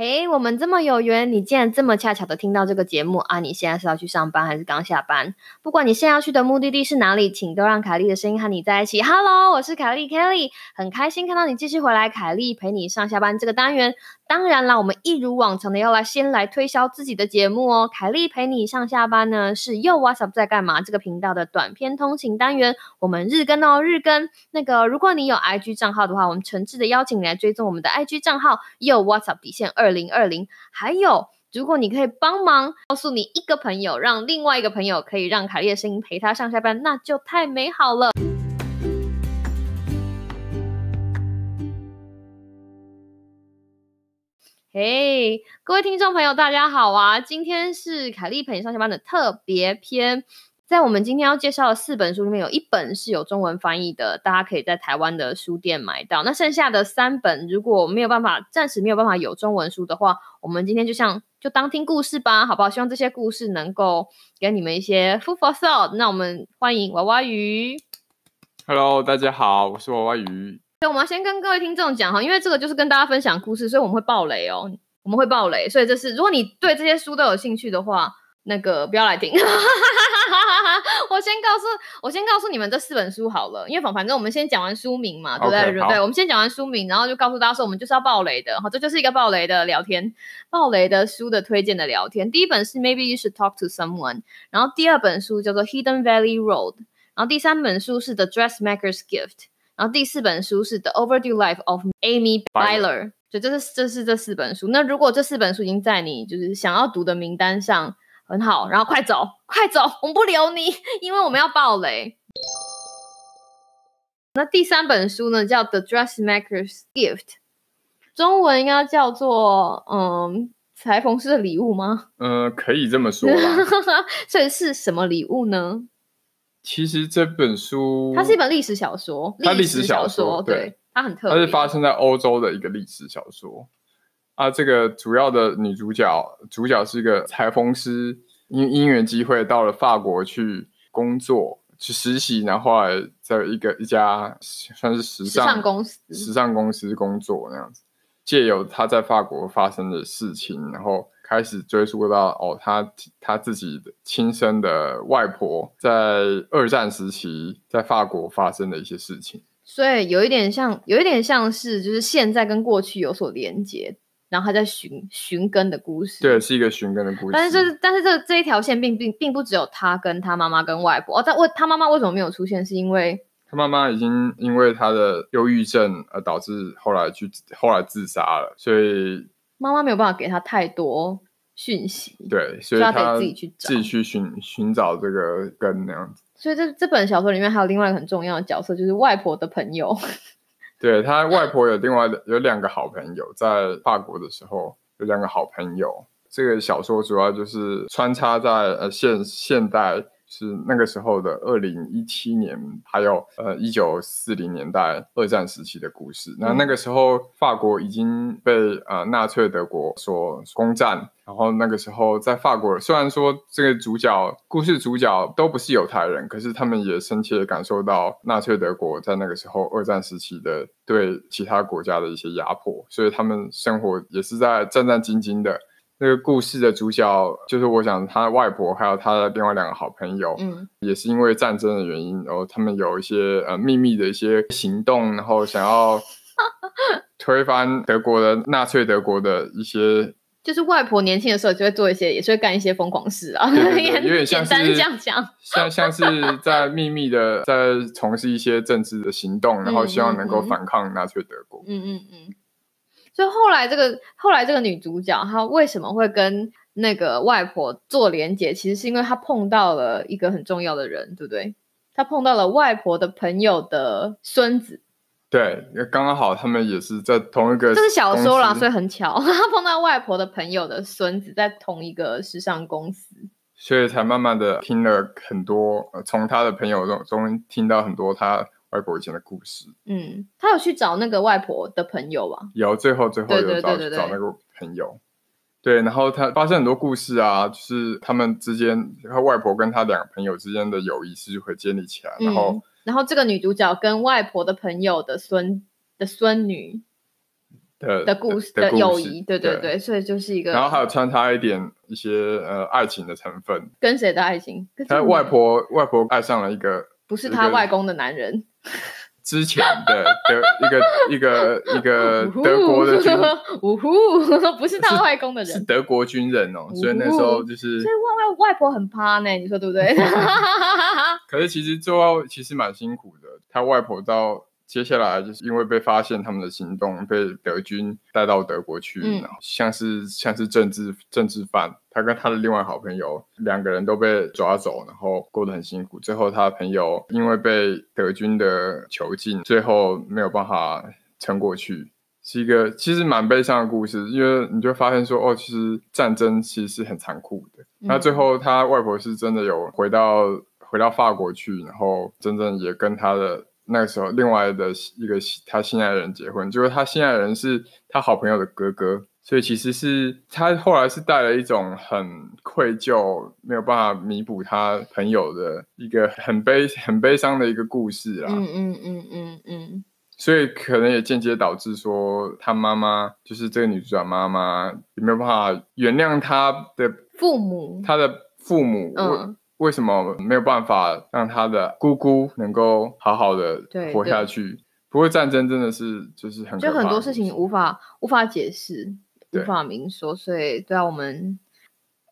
嘿，我们这么有缘，你竟然这么恰巧的听到这个节目啊！你现在是要去上班还是刚下班？不管你现在要去的目的地是哪里，请都让凯莉的声音和你在一起。Hello，我是凯莉 Kelly，很开心看到你继续回来。凯莉陪你上下班这个单元，当然啦，我们一如往常的要来先来推销自己的节目哦。凯莉陪你上下班呢，是又 What's Up 在干嘛这个频道的短篇通勤单元，我们日更哦，日更。那个如果你有 IG 账号的话，我们诚挚的邀请你来追踪我们的 IG 账号，又 What's Up 底线二。二零二零，还有，如果你可以帮忙告诉你一个朋友，让另外一个朋友可以让凯莉的声音陪他上下班，那就太美好了。嘿，各位听众朋友，大家好啊！今天是凯莉陪你上下班的特别篇。在我们今天要介绍的四本书里面，有一本是有中文翻译的，大家可以在台湾的书店买到。那剩下的三本，如果没有办法，暂时没有办法有中文书的话，我们今天就像就当听故事吧，好不好？希望这些故事能够给你们一些 food for thought。那我们欢迎娃娃鱼。Hello，大家好，我是娃娃鱼。对，我们要先跟各位听众讲哈，因为这个就是跟大家分享故事，所以我们会爆雷哦，我们会爆雷，所以这是如果你对这些书都有兴趣的话，那个不要来听。我先告诉我先告诉你们这四本书好了，因为反反正我们先讲完书名嘛，对不对？对，我们先讲完书名，然后就告诉大家说，我们就是要爆雷的，好，这就是一个爆雷的聊天，爆雷的书的推荐的聊天。第一本是 Maybe You Should Talk to Someone，然后第二本书叫做 Hidden Valley Road，然后第三本书是 The Dressmaker's Gift，然后第四本书是 The Overdue Life of Amy Byler，就这是这是这四本书。那如果这四本书已经在你就是想要读的名单上。很好，然后快走，快走，我们不留你，因为我们要爆雷。那第三本书呢，叫《The Dressmaker's Gift》，中文应该叫做“嗯，裁缝师的礼物”吗？嗯，可以这么说。所以是什么礼物呢？其实这本书它是一本历史小说，它历史小说，对，它很特别，它是发生在欧洲的一个历史小说。啊，这个主要的女主角，主角是一个裁缝师，因因缘机会到了法国去工作，去实习，然后后来在一个一家算是时尚公司，时尚公司工作那样子，借由她在法国发生的事情，然后开始追溯到哦，他他自己的亲生的外婆在二战时期在法国发生的一些事情，所以有一点像，有一点像是就是现在跟过去有所连接。然后他在寻寻根的故事，对，是一个寻根的故事。但是这但是这这一条线并并并不只有他跟他妈妈跟外婆哦。他为他妈妈为什么没有出现？是因为他妈妈已经因为他的忧郁症而导致后来去后来自杀了，所以妈妈没有办法给他太多讯息。对，所以他得自己去找自己去寻寻找这个根那样子。所以这这本小说里面还有另外一个很重要的角色，就是外婆的朋友。对他外婆有另外的有两个好朋友，在法国的时候有两个好朋友。这个小说主要就是穿插在呃现现代。是那个时候的二零一七年，还有呃一九四零年代二战时期的故事。那那个时候法国已经被呃纳粹德国所攻占，然后那个时候在法国，虽然说这个主角故事主角都不是犹太人，可是他们也深切感受到纳粹德国在那个时候二战时期的对其他国家的一些压迫，所以他们生活也是在战战兢兢的。那个故事的主角就是我想他的外婆，还有他的另外两个好朋友，嗯，也是因为战争的原因，然后他们有一些呃秘密的一些行动，然后想要 推翻德国的纳粹德国的一些，就是外婆年轻的时候就会做一些，也是会干一些疯狂事啊，有点像是这样讲，像像是在秘密的在从事一些政治的行动，然后希望能够反抗纳粹德国，嗯嗯嗯。所以后来这个后来这个女主角她为什么会跟那个外婆做连结？其实是因为她碰到了一个很重要的人，对不对？她碰到了外婆的朋友的孙子。对，刚刚好他们也是在同一个。这是小说啦，所以很巧，她碰到外婆的朋友的孙子在同一个时尚公司，所以才慢慢的听了很多，从他的朋友中中听到很多他。外婆以前的故事，嗯，他有去找那个外婆的朋友吧？有，最后最后有找找那个朋友，对，然后他发生很多故事啊，就是他们之间，他外婆跟他两个朋友之间的友谊是会建立起来，然后，然后这个女主角跟外婆的朋友的孙的孙女，的的故事的的友谊，对对对对，所以就是一个，然后还有穿插一点一些呃爱情的成分。跟谁的爱情？跟他外婆外婆爱上了一个不是他外公的男人，之前的德一个一个一个德国的军呜呼，不是他外公的人，是德国军人哦，所以那时候就是所以外外外婆很怕呢，你说对不对？可是其实做到其实蛮辛苦的，他外婆到接下来就是因为被发现他们的行动，被德军带到德国去，嗯然后像是像是政治政治犯，他跟他的另外好朋友两个人都被抓走，然后过得很辛苦。最后他的朋友因为被德军的囚禁，最后没有办法撑过去。是一个其实蛮悲伤的故事，因为你就发现说，哦，其实战争其实是很残酷的。嗯那最后他外婆是真的有回到回到法国去，然后真正也跟他的那个时候另外的一个他心爱的人结婚，就是他心爱的人是他好朋友的哥哥，所以其实是他后来是带了一种很愧疚，没有办法弥补他朋友的一个很悲很悲伤的一个故事啦。嗯嗯嗯嗯嗯，所以可能也间接导致说，他妈妈就是这个女主角妈妈也没有办法原谅他的父母，他的父母、嗯为什么没有办法让他的姑姑能够好好的活下去？不过战争真的是就是很就很多事情无法无法解释，无法明说，所以对啊，我们。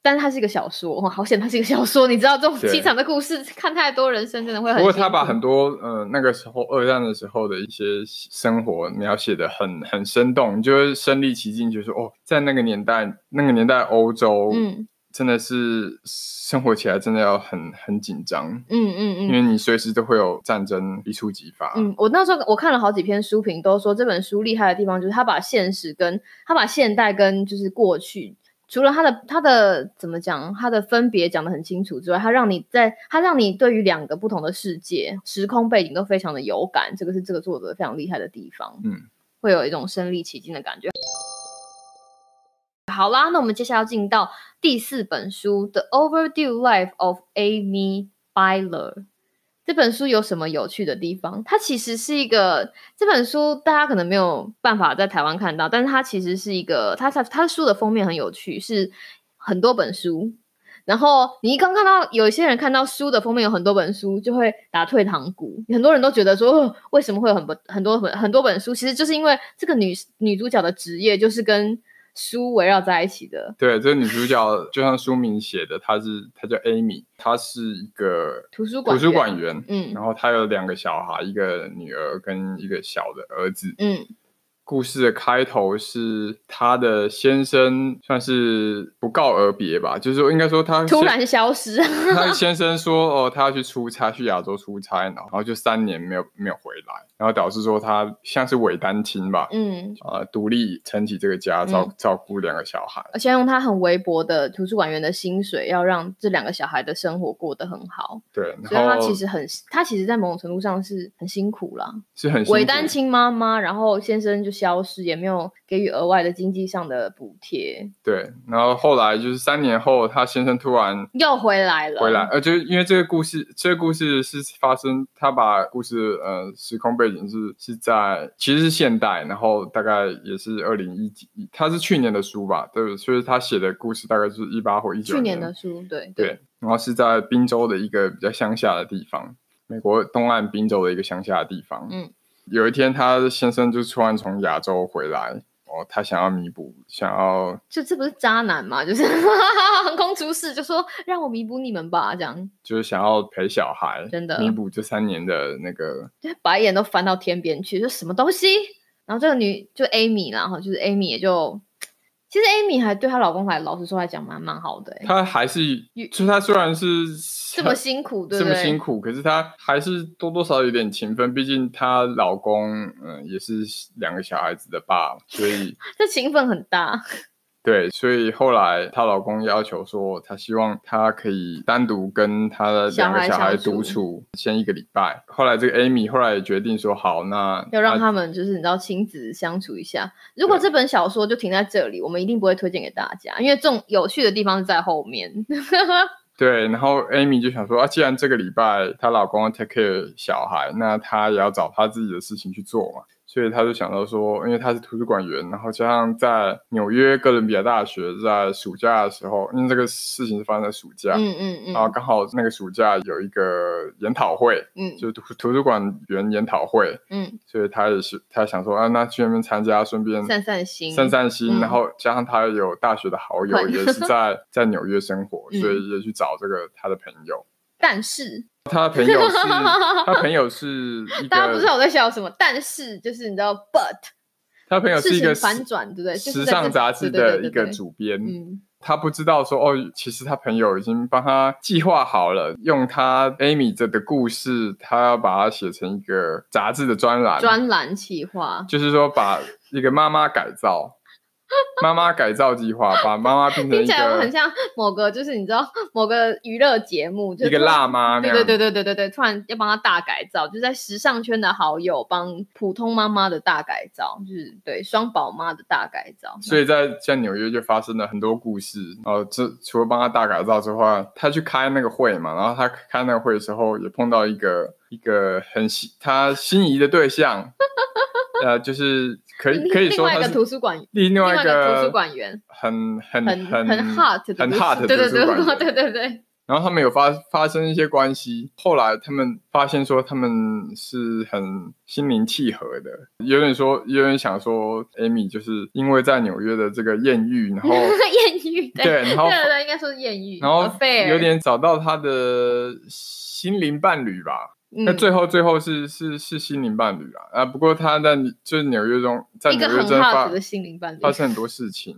但是它是一个小说，哦好险它是一个小说。你知道这种对凄惨的故事，看太多人生真的会很不过他把很多呃那个时候二战的时候的一些生活描写的很很生动，你就会身临其境，就说哦，在那个年代，那个年代欧洲，嗯真的是生活起来真的要很很紧张，嗯嗯嗯因为你随时都会有战争一触即发。嗯，我那时候我看了好几篇书评，都说这本书厉害的地方就是他把现实跟他把现代跟就是过去，除了他的他的怎么讲，他的分别讲的很清楚之外，他让你在他让你对于两个不同的世界时空背景都非常的有感，这个是这个作者非常厉害的地方，嗯，会有一种身临其境的感觉。好啦，那我们接下来要进到第四本书《The Overdue Life of Amy Byler》。这本书有什么有趣的地方？它其实是一个这本书，大家可能没有办法在台湾看到，但是它其实是一个，它它它书的封面很有趣，是很多本书。然后你刚看到有一些人看到书的封面有很多本书，就会打退堂鼓。很多人都觉得说，为什么会有很多很多很很多本书？其实就是因为这个女女主角的职业就是跟书围绕在一起的。对，这个女主角就像书名写的，她是她叫 Amy，她是一个图书馆图书馆员，嗯然后她有两个小孩，一个女儿跟一个小的儿子。嗯故事的开头是她的先生算是不告而别吧，就是说应该说他突然消失。他先生说哦，他要去出差，去亚洲出差，然后就三年没有没有回来，然后导致说他像是伪单亲吧，嗯，呃，独立撑起这个家，照、照顾两个小孩。而且用他很微薄的图书馆员的薪水，要让这两个小孩的生活过得很好。对，所以他其实很，他其实在某种程度上是很辛苦啦。是很辛苦伪单亲妈妈，然后先生就消失，也没有给予额外的经济上的补贴，对，然后后来就是三年后，他先生突然又回来了。回来，呃，就是因为这个故事，这个故事是发生，他把故事呃时空背景是是在其实是现代，然后大概也是二零一几，他是去年的书吧，对，所以他写的故事大概是一八或一九去年的书，对对，然后是在滨州的一个比较乡下的地方，美国东岸宾州的一个乡下的地方。嗯，有一天，他先生就突然从亚洲回来，哦，他想要弥补，想要就这不是渣男嘛？就是横空出世，就说让我弥补你们吧，这样就是想要陪小孩，真的弥补这三年的那个，就白眼都翻到天边去，就什么东西？然后这个女就 Amy 然后，就是 Amy 也就，其实 Amy 还对她老公还老实说来讲蛮蛮好的、欸，他还是，就是他虽然是这么辛苦，对这？么辛苦，可是她还是多多少少有点勤奋，毕竟她老公，嗯、也是两个小孩子的爸，所以。这勤奋很大，对，所以后来她老公要求说，她希望她可以单独跟她的两个小孩独处先一个礼拜。后来这个 Amy 后来也决定说，好，那要让他们就是你知道亲子相处一下。如果这本小说就停在这里，我们一定不会推荐给大家，因为这种有趣的地方是在后面。对，然后 Amy 就想说啊，既然这个礼拜她老公要 take care 小孩，那她也要找她自己的事情去做嘛。所以他就想到说，因为他是图书馆员，然后加上在纽约哥伦比亚大学在暑假的时候，因为这个事情是发生在暑假，嗯嗯嗯，然后刚好那个暑假有一个研讨会，嗯。就图图书馆员研讨会，嗯，所以他也是他想说啊，那去那边参加，顺便散散心，散散心，嗯。然后加上他有大学的好友也是在在纽约生活，嗯。所以也去找这个他的朋友。但是他朋友是，他朋友是，大家不知道我在笑什么，但是就是你知道，but 他朋友是一个反转，对不对？时尚杂志的一个主编。嗯，他不知道说哦，其实他朋友已经帮他计划好了，用他 Amy 这的故事，他要把它写成一个杂志的专栏，专栏企划，就是说把一个妈妈改造，妈妈改造计划，把妈妈 变成一听起来很像某个就是你知道某个娱乐节目，一个辣妈那样。对对对对对对对，突然要帮她大改造，就是在时尚圈的好友帮普通妈妈的大改造，就是对双宝妈的大改造。所以在在纽约就发生了很多故事。然后这除了帮她大改造之外，她去开那个会嘛，然后她开那个会的时候也碰到一个一个很心她心仪的对象，呃，就是可以可以说他是图书馆，另另外一个个图书馆员，很很很很很 hot 的很 hot 的对对图书馆员。对对对。对，然后他们有发发生一些关系，后来他们发现说他们是很心灵契合的，有点说有点想说，Amy 就是因为在纽约的这个艳遇，然后 艳遇，对，然后对对，应该说是艳遇，然后有点找到他的心灵伴侣吧。那嗯最后最后是是是心灵伴侣啊。啊！不过他在就是纽约中，在纽约真发的心灵伴侣，发生很多事情，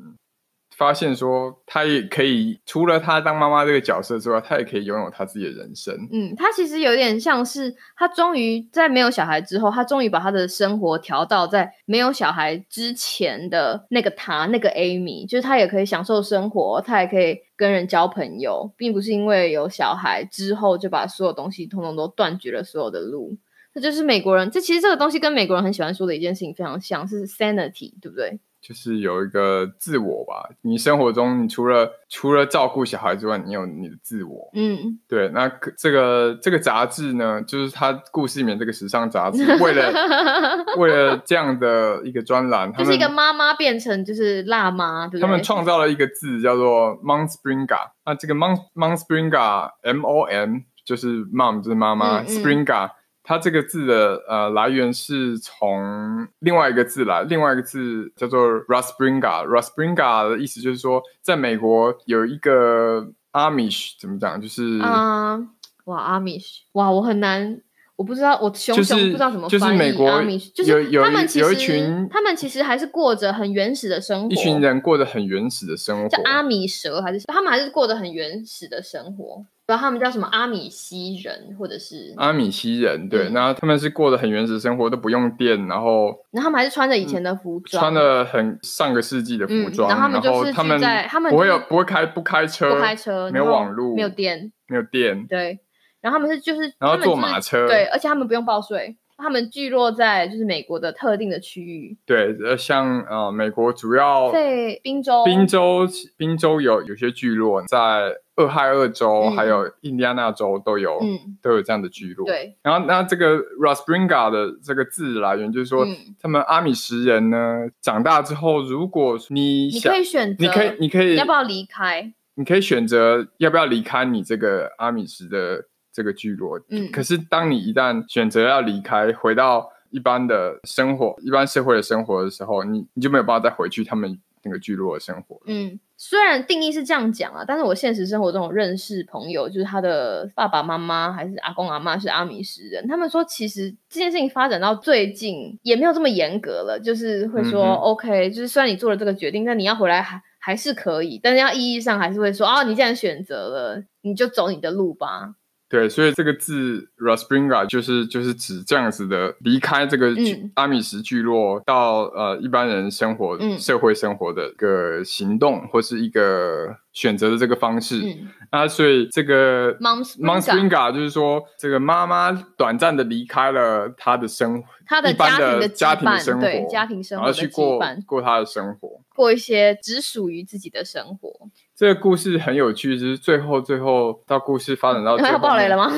发现说他也可以除了他当妈妈这个角色之外，他也可以拥有他自己的人生。嗯，他其实有点像是他终于在没有小孩之后，他终于把他的生活调到在没有小孩之前的那个他，那个 Amy，就是他也可以享受生活，他也可以跟人交朋友，并不是因为有小孩之后就把所有东西通通都断绝了所有的路。这就是美国人，这其实这个东西跟美国人很喜欢说的一件事情非常像，是 sanity，对不对？就是有一个自我吧，你生活中你除了除了照顾小孩之外，你有你的自我。嗯，对，那这个这个杂志呢，就是他故事里面这个时尚杂志，为了 为了这样的一个专栏，就是一个妈妈变成就是辣妈，对不对？他们创造了一个字叫做 Monspringer。那这个 Mon Monspringer M O M 就是 mom 就是妈妈、嗯嗯 s p r i n g e r 它这个字的呃来源是从另外一个字来，另外一个字叫做 Rusbringer。Rusbringer 的意思就是说，在美国有一个 Amish 怎么讲，就是、啊、哇，阿米什，哇，我很难，我不知道，我熊就是熊不知道怎么就是美国阿米什，就有有是他们其有一实群他们其实还是过着很原始的生活，一群人过着很原始的生活叫。阿米蛇还是他们还是过着很原始的生活，不知道他们叫什么阿米西人，或者是，阿米西人对，嗯那他们是过得很原始生活，都不用电，然后然后他们还是穿着以前的服装，穿的很上个世纪的服嗯装，然后他们就是他们聚在他们不会有就是不会开不开车，不开车，没有然后网络，没有电，没有电，对，然后他们是就是然后坐他们就是马车对，而且他们不用报税，他们聚落在就是美国的特定的区域，对，呃，像呃美国主要在宾州，宾州宾州有有些聚落，在俄亥俄州、嗯还有印第安纳州都有、嗯，都有这样的聚落。，对，然后那这个 Rusbringer 的这个字来源就是说，嗯他们阿米什人呢长大之后，如果你你想可以选择，你可以你可以要不要离开？你可以选择要不要离开你这个阿米什的这个聚落。嗯可是当你一旦选择要离开，回到一般的生活、一般社会的生活的时候，你你就没有办法再回去他们那个聚落的生活。嗯，虽然定义是这样讲啊，但是我现实生活中有认识朋友，就是他的爸爸妈妈还是阿公阿妈是阿米什人，他们说其实这件事情发展到最近也没有这么严格了，就是会说、嗯 OK，就是虽然你做了这个决定，但你要回来还还是可以，但是要意义上还是会说啊，你既然选择了，你就走你的路吧。对，所以这个字 Rusbringer 就是就是指这样子的离开这个嗯阿米什聚落到呃一般人生活、嗯社会生活的一个行动或是一个选择的这个方式。嗯那所以这个 Mom Springer 就是说，这个妈妈短暂的离开了她的生活，她的家庭的的家庭的生活，对家庭生然后去过过她的生活。过一些只属于自己的生活。这个故事很有趣，就是最后最后到故事发展到 要爆雷了吗？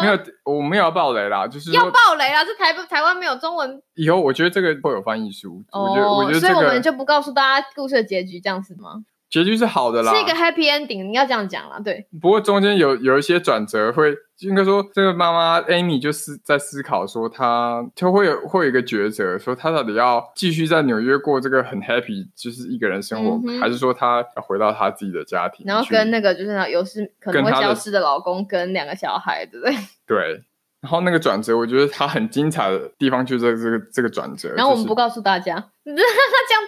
没有，我没有要爆雷啦，就是要说爆雷啦！这台台湾没有中文以后我觉得这个会有翻译书，我觉得我觉得所以我们就不告诉大家故事的结局，这样子吗？结局是好的啦，是一个 happy ending，你要这样讲啦，对。不过中间有有一些转折会，应该说这个妈妈 Amy 就是在思考说她，就会有会有一个抉择，说她到底要继续在纽约过这个很 happy 就是一个人生活，嗯还是说她要回到她自己的家庭，然后跟那个就是那有时可能会消失的老公跟两个小孩，对不对？对。然后那个转折，我觉得它很精彩的地方就在这个这个转折。然后我们不告诉大家，这样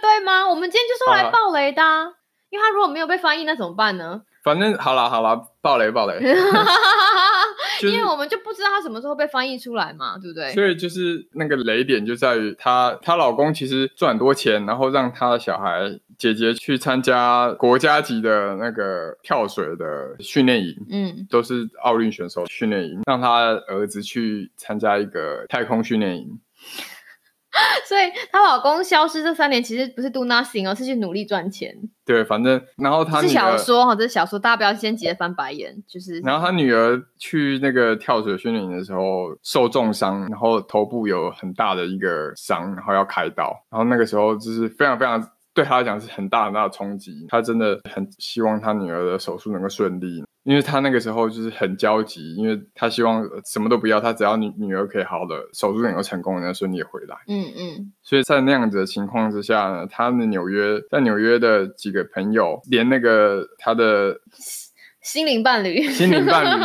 对吗？我们今天就是来爆雷的啊、因为他如果没有被翻译，那怎么办呢？反正好啦好啦，爆雷爆雷，就是因为我们就不知道他什么时候被翻译出来嘛，对不对？所以就是那个雷点就在于她，她老公其实赚很多钱，然后让她的小孩姐姐去参加国家级的那个跳水的训练营，嗯，都是奥运选手训练营，让她儿子去参加一个太空训练营。所以她老公消失这三年，其实不是 do nothing 哦，是去努力赚钱。对，反正然后她是小，说哈，这是小说，大家不要先急着翻白眼，就是然后她女儿去那个跳水训练营的时候受重伤，然后头部有很大的一个伤，然后要开刀，然后那个时候就是非常非常。对他来讲是很大很大的冲击，他真的很希望他女儿的手术能够顺利，因为他那个时候就是很焦急，因为他希望呃什么都不要，他只要女女儿可以好好的手术能够成功，能够顺利地回来。嗯嗯，所以在那样子的情况之下呢，他的纽约在纽约的几个朋友，连那个他的心灵伴侣，心灵伴侣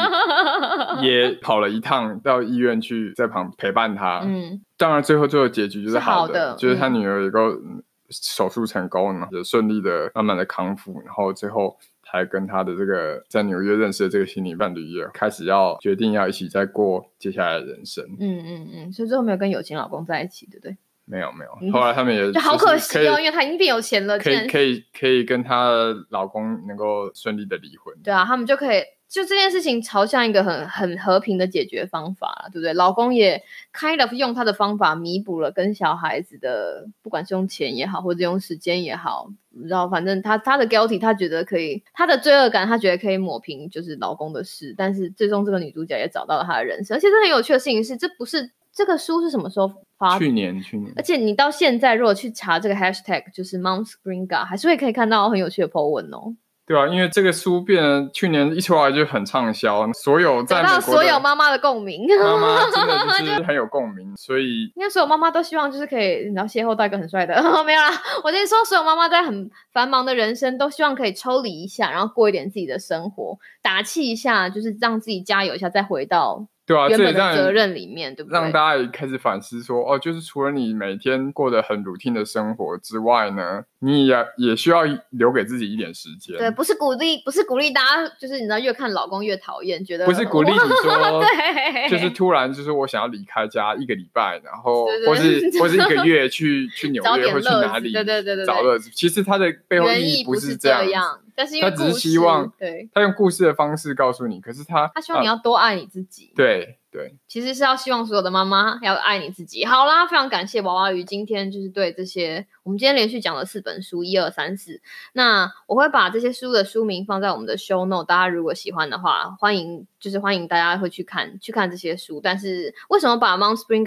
也跑了一趟到医院去，在旁陪伴他。嗯，当然，最后最后结局就是是好的，的就是他嗯女儿也够嗯手术成功了，也顺利的慢慢的康复，然后最后。才跟他的这个在纽约认识的这个心理伴侣也开始要决定要一起再过接下来的人生。嗯嗯嗯，所以最后没有跟有钱老公在一起，对不对？没有没有，嗯后来他们也就好可惜哦，因为他已经变有钱了，可以可以可以跟她老公能够顺利的离婚。对啊，他们就可以就这件事情朝向一个很很和平的解决方法了，对不对？老公也 kind of 用他的方法弥补了跟小孩子的，不管是用钱也好，或者用时间也好，然后反正他他的 guilty，他觉得可以，他的罪恶感，他觉得可以抹平就是老公的事，但是最终这个女主角也找到了她的人生，而且这很有趣的事情是，这不是这个书是什么时候发去年去年而且你到现在如果去查这个 hashtag，就是 Mount Springa，还是会可以看到很有趣的 po 文哦。对啊，因为这个书变得去年一出来就很畅销，所有在得到所有妈妈的共鸣。妈妈 真的就是很有共鸣，所以 应该所有妈妈都希望就是可以，然后邂逅到一个很帅的，没有啦。我跟你说，所有妈妈在很繁忙的人生都希望可以抽离一下，然后过一点自己的生活，打气一下，就是让自己加油一下，再回到对啊，原这也让本的责任里面，对不对？让大家也开始反思说，哦，就是除了你每天过得很 routine 的生活之外呢，你也也需要留给自己一点时间。对，不是鼓励，不是鼓励大家，就是你知道越看老公越讨厌，觉得不是鼓励你说，对，就是突然就是我想要离开家一个礼拜，然后或是或是一个月去 去纽约或去哪里对对对对对，找乐子。其实他的背后意义不是这样但是他只是希望对，他用故事的方式告诉你，可是他他希望你啊要多爱你自己。对对，其实是要希望所有的妈妈要爱你自己。好啦，非常感谢娃娃鱼今天就是对这些，我们今天连续讲了四本书，一二三四。那我会把这些书的书名放在我们的 show note，大家如果喜欢的话，欢迎就是欢迎大家会去看去看这些书。但是为什么把 Mount Spring？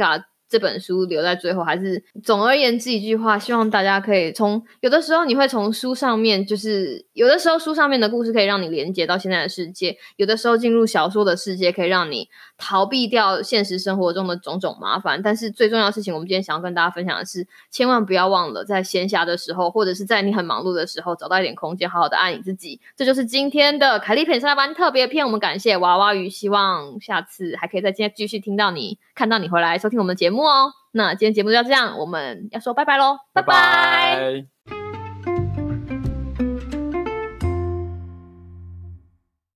这本书留在最后，还是总而言之一句话，希望大家可以从有的时候你会从书上面，就是有的时候书上面的故事可以让你连接到现在的世界，有的时候进入小说的世界可以让你逃避掉现实生活中的种种麻烦。但是最重要的事情，我们今天想要跟大家分享的是，千万不要忘了在闲暇的时候，或者是在你很忙碌的时候，找到一点空间，好好的爱你自己。这就是今天的凯莉陪你上班特别篇。我们感谢娃娃鱼，希望下次还可以再见继续听到你，看到你回来收听我们的节目哦。那今天节目就到这样，我们要说拜拜喽，拜拜拜